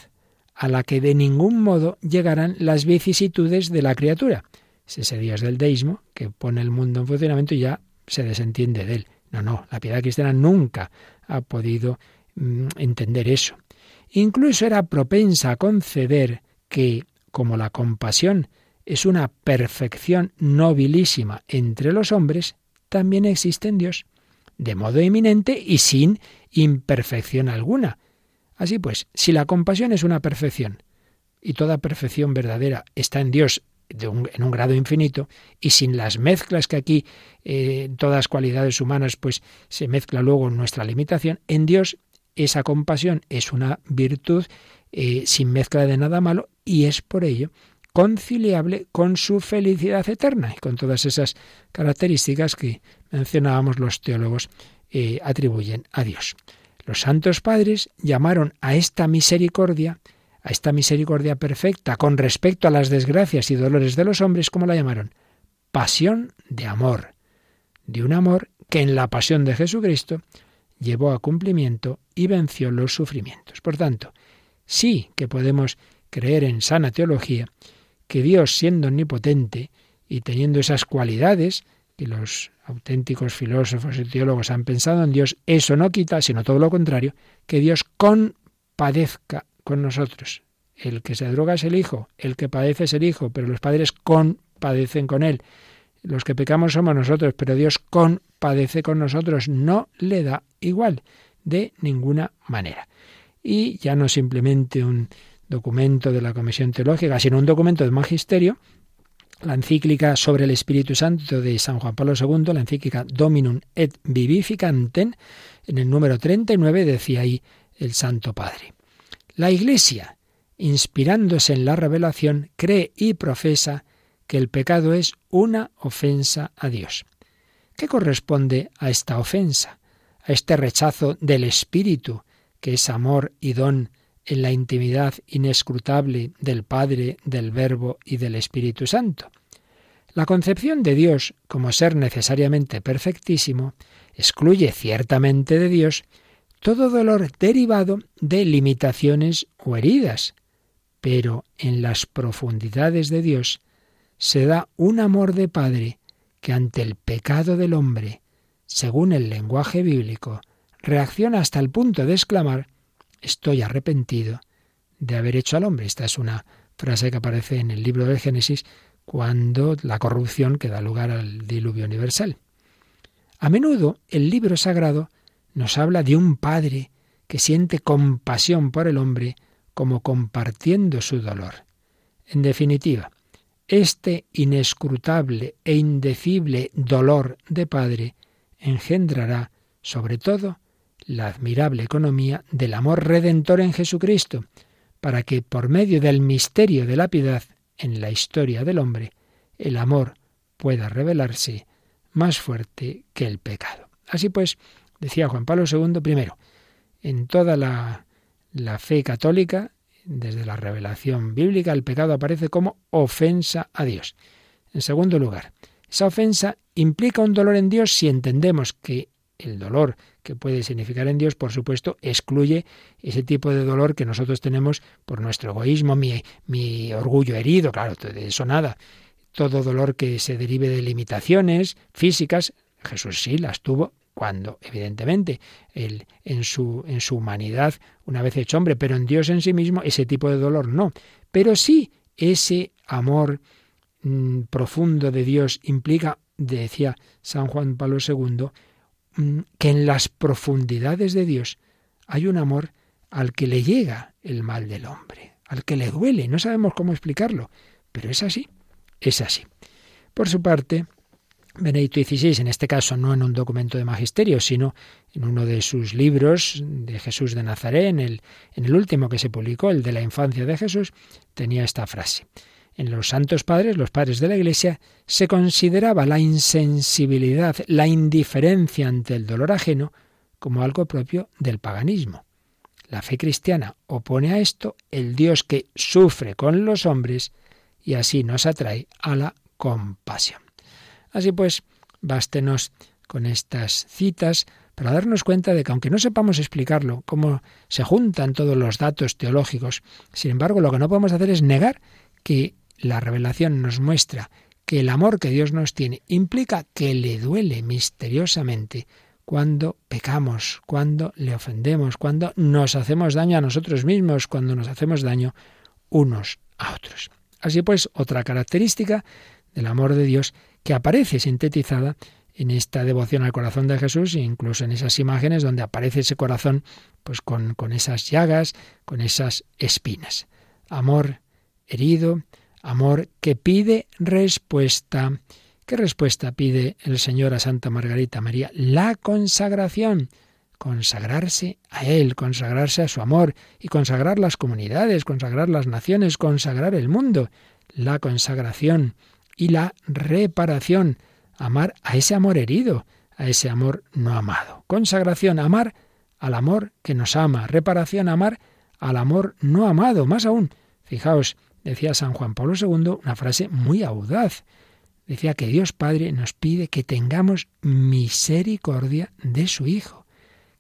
a la que de ningún modo llegarán las vicisitudes de la criatura. Es ese Dios del deísmo que pone el mundo en funcionamiento y ya se desentiende de él. No, no, la piedad cristiana nunca ha podido mm, entender eso. Incluso era propensa a conceder que, como la compasión es una perfección nobilísima entre los hombres, también existe en Dios, de modo eminente y sin imperfección alguna. Así pues, si la compasión es una perfección, y toda perfección verdadera está en Dios en un grado infinito, y sin las mezclas que aquí, eh, todas cualidades humanas, pues se mezcla luego nuestra limitación, en Dios esa compasión es una virtud eh, sin mezcla de nada malo, y es por ello conciliable con su felicidad eterna y con todas esas características que mencionábamos los teólogos eh, atribuyen a Dios. Los santos padres llamaron a esta misericordia, a esta misericordia perfecta con respecto a las desgracias y dolores de los hombres, ¿cómo la llamaron? Pasión de amor, de un amor que en la pasión de Jesucristo llevó a cumplimiento y venció los sufrimientos. Por tanto, sí que podemos creer en sana teología que Dios, siendo omnipotente y teniendo esas cualidades que los auténticos filósofos y teólogos han pensado en Dios, eso no quita, sino todo lo contrario, que Dios compadezca con nosotros. El que se droga es el hijo, el que padece es el hijo, pero los padres compadecen con él. Los que pecamos somos nosotros, pero Dios compadece con nosotros, no le da igual, de ninguna manera. Y ya no simplemente un documento de la Comisión Teológica, sino un documento de magisterio, la encíclica sobre el Espíritu Santo de San Juan Pablo II, la encíclica Dominum et Vivificantem, en el número 39 decía ahí el Santo Padre. La Iglesia, inspirándose en la revelación, cree y profesa que el pecado es una ofensa a Dios. ¿Qué corresponde a esta ofensa? A este rechazo del Espíritu, que es amor y don en la intimidad inescrutable del Padre, del Verbo y del Espíritu Santo. La concepción de Dios como ser necesariamente perfectísimo excluye ciertamente de Dios todo dolor derivado de limitaciones o heridas, pero en las profundidades de Dios se da un amor de Padre que ante el pecado del hombre, según el lenguaje bíblico, reacciona hasta el punto de exclamar estoy arrepentido de haber hecho al hombre. Esta es una frase que aparece en el libro del Génesis cuando la corrupción que da lugar al diluvio universal. A menudo el libro sagrado nos habla de un padre que siente compasión por el hombre como compartiendo su dolor. En definitiva, este inescrutable e indecible dolor de padre engendrará, sobre todo, la admirable economía del amor redentor en Jesucristo, para que por medio del misterio de la piedad en la historia del hombre, el amor pueda revelarse más fuerte que el pecado. Así pues, decía Juan Pablo II, primero, en toda la, la fe católica, desde la revelación bíblica, el pecado aparece como ofensa a Dios. En segundo lugar, esa ofensa implica un dolor en Dios si entendemos que el dolor que puede significar en Dios, por supuesto, excluye ese tipo de dolor que nosotros tenemos por nuestro egoísmo, mi, mi orgullo herido, claro, de eso nada. Todo dolor que se derive de limitaciones físicas, Jesús sí las tuvo cuando, evidentemente, él en su, en su humanidad, una vez hecho hombre, pero en Dios en sí mismo, ese tipo de dolor no. Pero sí ese amor mm, profundo de Dios implica, decía San Juan Pablo II, que en las profundidades de Dios hay un amor al que le llega el mal del hombre, al que le duele. No sabemos cómo explicarlo, pero es así, es así. Por su parte, Benedicto XVI, en este caso no en un documento de magisterio, sino en uno de sus libros de Jesús de Nazaret, en el, en el último que se publicó, el de la infancia de Jesús, tenía esta frase. En los santos padres, los padres de la Iglesia, se consideraba la insensibilidad, la indiferencia ante el dolor ajeno como algo propio del paganismo. La fe cristiana opone a esto el Dios que sufre con los hombres y así nos atrae a la compasión. Así pues, bástenos con estas citas para darnos cuenta de que aunque no sepamos explicarlo, cómo se juntan todos los datos teológicos, sin embargo lo que no podemos hacer es negar que la revelación nos muestra que el amor que Dios nos tiene implica que le duele misteriosamente cuando pecamos, cuando le ofendemos, cuando nos hacemos daño a nosotros mismos, cuando nos hacemos daño unos a otros. Así pues, otra característica del amor de Dios que aparece sintetizada en esta devoción al corazón de Jesús incluso en esas imágenes donde aparece ese corazón pues con, con esas llagas, con esas espinas. Amor herido, Amor que pide respuesta. ¿Qué respuesta pide el Señor a Santa Margarita María? La consagración. Consagrarse a Él, consagrarse a su amor y consagrar las comunidades, consagrar las naciones, consagrar el mundo. La consagración y la reparación. Amar a ese amor herido, a ese amor no amado. Consagración, amar al amor que nos ama. Reparación, amar al amor no amado. Más aún, fijaos, decía San Juan Pablo II una frase muy audaz. Decía que Dios Padre nos pide que tengamos misericordia de su Hijo,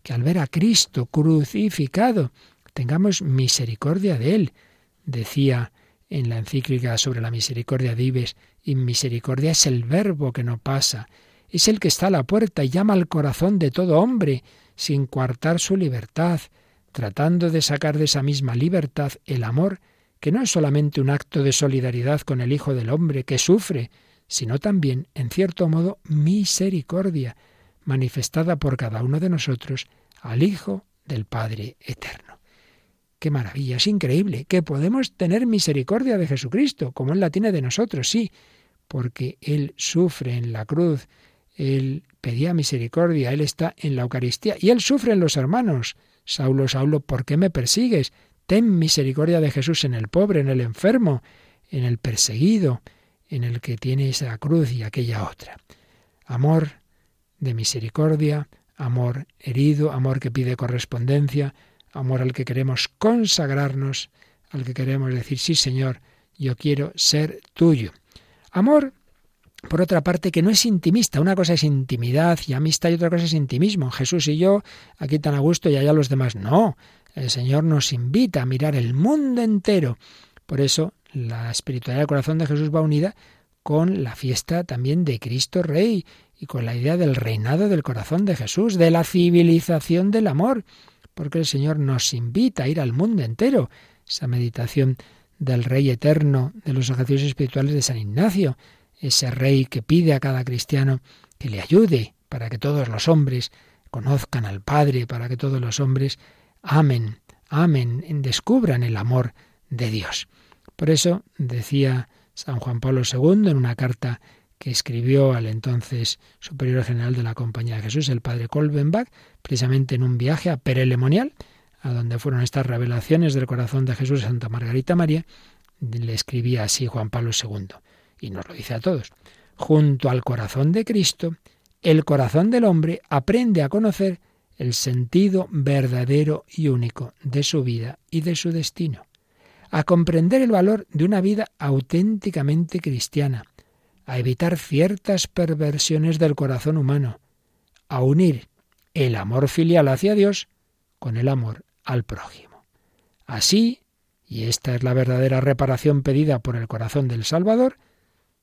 que al ver a Cristo crucificado tengamos misericordia de Él. Decía en la encíclica sobre la misericordia dives, y misericordia es el verbo que no pasa, es el que está a la puerta y llama al corazón de todo hombre, sin coartar su libertad. tratando de sacar de esa misma libertad el amor, que no es solamente un acto de solidaridad con el Hijo del Hombre que sufre, sino también, en cierto modo, misericordia, manifestada por cada uno de nosotros al Hijo del Padre Eterno. Qué maravilla, es increíble que podemos tener misericordia de Jesucristo, como Él la tiene de nosotros, sí, porque Él sufre en la cruz, Él pedía misericordia, Él está en la Eucaristía y Él sufre en los hermanos. Saulo, Saulo, ¿por qué me persigues? Ten misericordia de Jesús en el pobre, en el enfermo, en el perseguido, en el que tiene esa cruz y aquella otra. Amor de misericordia, amor herido, amor que pide correspondencia, amor al que queremos consagrarnos, al que queremos decir, sí Señor, yo quiero ser tuyo. Amor, por otra parte, que no es intimista. Una cosa es intimidad y amistad y otra cosa es intimismo. Jesús y yo, aquí tan a gusto y allá los demás. No, el Señor nos invita a mirar el mundo entero. Por eso la espiritualidad del corazón de Jesús va unida con la fiesta también de Cristo Rey y con la idea del reinado del corazón de Jesús, de la civilización del amor porque el Señor nos invita a ir al mundo entero. Esa meditación del Rey eterno de los ejercicios espirituales de San Ignacio, ese Rey que pide a cada cristiano que le ayude para que todos los hombres conozcan al Padre, para que todos los hombres amen, amen, descubran el amor de Dios. Por eso decía San Juan Pablo II en una carta que escribió al entonces superior general de la Compañía de Jesús, el padre Kolbenbach, precisamente en un viaje a Perelemonial, a donde fueron estas revelaciones del corazón de Jesús Santa Margarita María, le escribía así Juan Pablo II, y nos lo dice a todos. Junto al corazón de Cristo, el corazón del hombre aprende a conocer el sentido verdadero y único de su vida y de su destino, a comprender el valor de una vida auténticamente cristiana, a evitar ciertas perversiones del corazón humano, a unir el amor filial hacia Dios con el amor al prójimo. Así, y esta es la verdadera reparación pedida por el corazón del Salvador,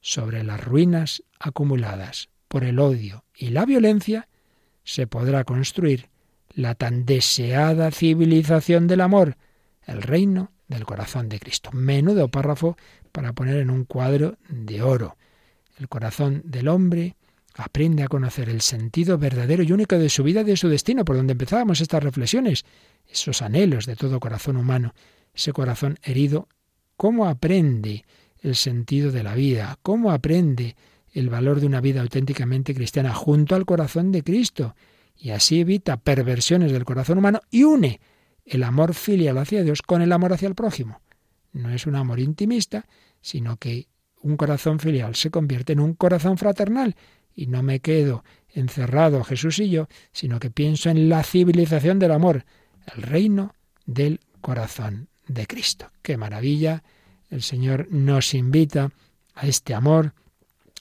sobre las ruinas acumuladas por el odio y la violencia, se podrá construir la tan deseada civilización del amor, el reino del corazón de Cristo. Menudo párrafo para poner en un cuadro de oro. El corazón del hombre aprende a conocer el sentido verdadero y único de su vida y de su destino, por donde empezábamos estas reflexiones, esos anhelos de todo corazón humano, ese corazón herido, cómo aprende el sentido de la vida, cómo aprende el valor de una vida auténticamente cristiana junto al corazón de Cristo, y así evita perversiones del corazón humano y une el amor filial hacia Dios con el amor hacia el prójimo. No es un amor intimista, sino que un corazón filial se convierte en un corazón fraternal y no me quedo encerrado Jesús y yo, sino que pienso en la civilización del amor, el reino del corazón de Cristo. Qué maravilla. El Señor nos invita a este amor,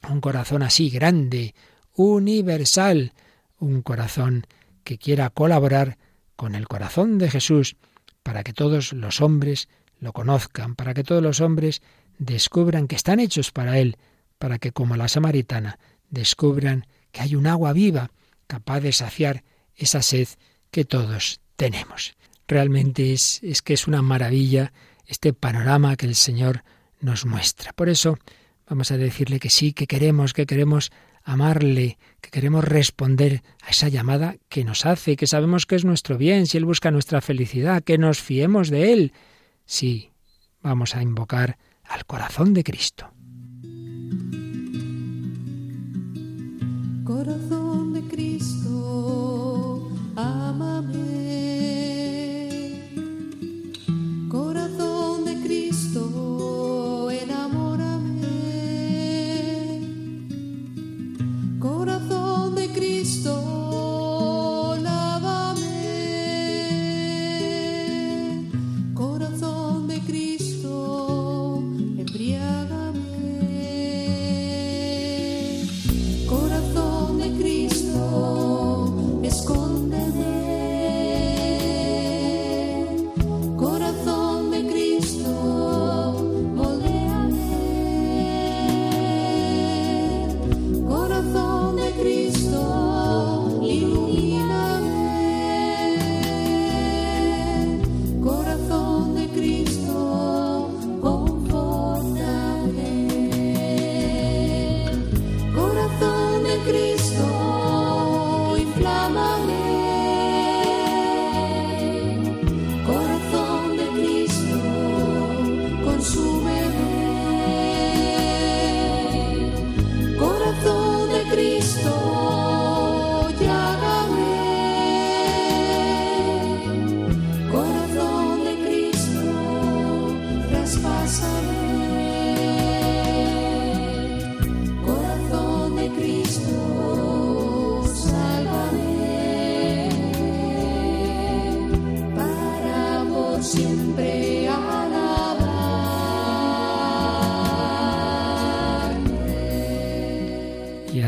un corazón así grande, universal, un corazón que quiera colaborar con el corazón de Jesús para que todos los hombres lo conozcan, para que todos los hombres descubran que están hechos para Él, para que como la samaritana descubran que hay un agua viva capaz de saciar esa sed que todos tenemos. Realmente es, es que es una maravilla este panorama que el Señor nos muestra. Por eso vamos a decirle que sí, que queremos, que queremos amarle, que queremos responder a esa llamada que nos hace, que sabemos que es nuestro bien, si Él busca nuestra felicidad, que nos fiemos de Él. Sí, vamos a invocar al corazón de Cristo. Corazón de Cristo, amame.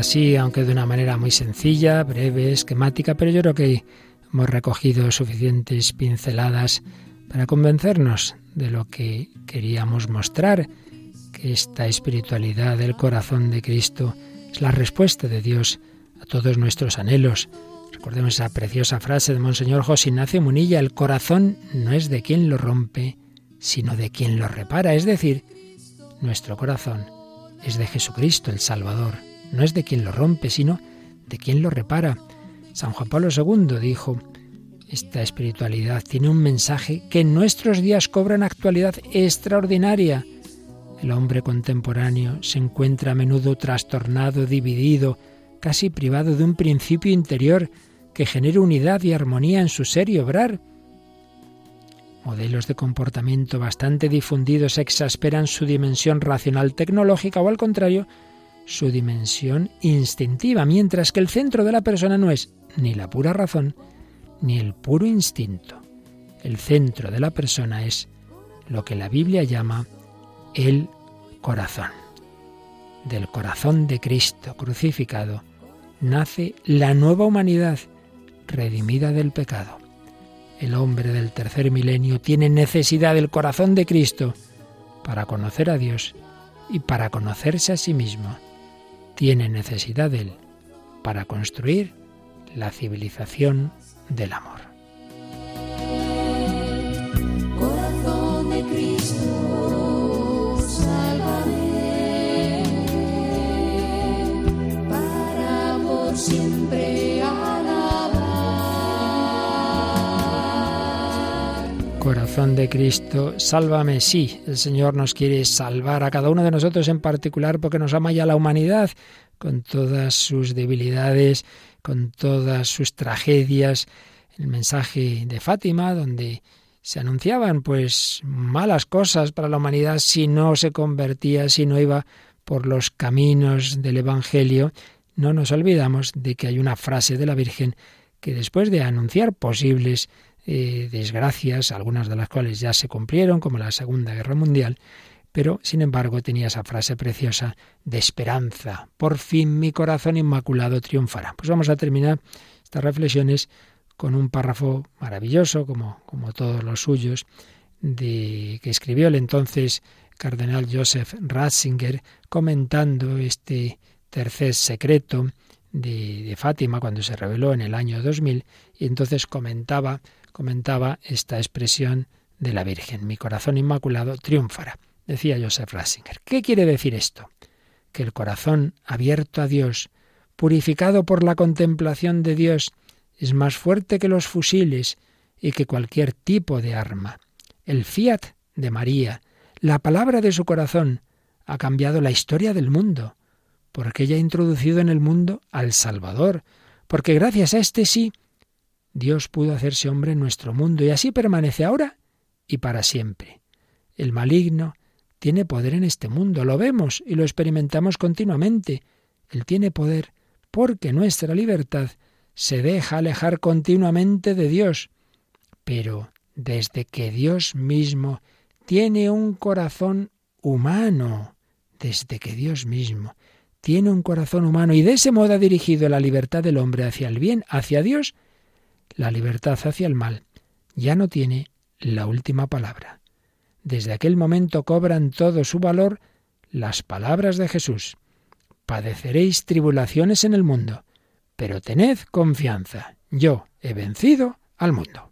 Así, aunque de una manera muy sencilla, breve, esquemática, pero yo creo que hemos recogido suficientes pinceladas para convencernos de lo que queríamos mostrar, que esta espiritualidad del corazón de Cristo es la respuesta de Dios a todos nuestros anhelos. Recordemos esa preciosa frase de Monseñor José Ignacio Munilla, el corazón no es de quien lo rompe, sino de quien lo repara, es decir, nuestro corazón es de Jesucristo el Salvador, no es de quien lo rompe, sino de quien lo repara. San Juan Pablo II dijo, esta espiritualidad tiene un mensaje que en nuestros días cobra una actualidad extraordinaria. El hombre contemporáneo se encuentra a menudo trastornado, dividido, casi privado de un principio interior que genere unidad y armonía en su ser y obrar. Modelos de comportamiento bastante difundidos exasperan su dimensión racional tecnológica o al contrario, su dimensión instintiva, mientras que el centro de la persona no es ni la pura razón ni el puro instinto. El centro de la persona es lo que la Biblia llama el corazón. Del corazón de Cristo crucificado nace la nueva humanidad redimida del pecado. El hombre del tercer milenio tiene necesidad del corazón de Cristo para conocer a Dios y para conocerse a sí mismo. Tiene necesidad de Él para construir la civilización del amor. De Cristo, sálvame. Sí, el Señor nos quiere salvar a cada uno de nosotros en particular porque nos ama ya la humanidad con todas sus debilidades, con todas sus tragedias. El mensaje de Fátima, donde se anunciaban pues malas cosas para la humanidad si no se convertía, si no iba por los caminos del Evangelio, no nos olvidamos de que hay una frase de la Virgen que después de anunciar posibles eh, desgracias, algunas de las cuales ya se cumplieron, como la Segunda Guerra Mundial, pero sin embargo tenía esa frase preciosa de esperanza. Por fin mi corazón inmaculado triunfará. Pues vamos a terminar estas reflexiones con un párrafo maravilloso, como, como todos los suyos, de, que escribió el entonces cardenal Joseph Ratzinger comentando este tercer secreto de, de, Fátima cuando se reveló en el año 2000 y entonces comentaba, comentaba esta expresión de la Virgen, mi corazón inmaculado triunfará. Decía Joseph Ratzinger. ¿Qué quiere decir esto? Que el corazón abierto a Dios, purificado por la contemplación de Dios, es más fuerte que los fusiles y que cualquier tipo de arma. El fiat de María, la palabra de su corazón, ha cambiado la historia del mundo, porque ella ha introducido en el mundo al Salvador, porque gracias a este sí, Dios pudo hacerse hombre en nuestro mundo y así permanece ahora y para siempre. El maligno tiene poder en este mundo, lo vemos y lo experimentamos continuamente. Él tiene poder porque nuestra libertad se deja alejar continuamente de Dios. Pero desde que Dios mismo tiene un corazón humano, desde que Dios mismo tiene un corazón humano y de ese modo ha dirigido la libertad del hombre hacia el bien, hacia Dios, la libertad hacia el mal ya no tiene la última palabra. Desde aquel momento cobran todo su valor las palabras de Jesús. Padeceréis tribulaciones en el mundo, pero tened confianza. Yo he vencido al mundo.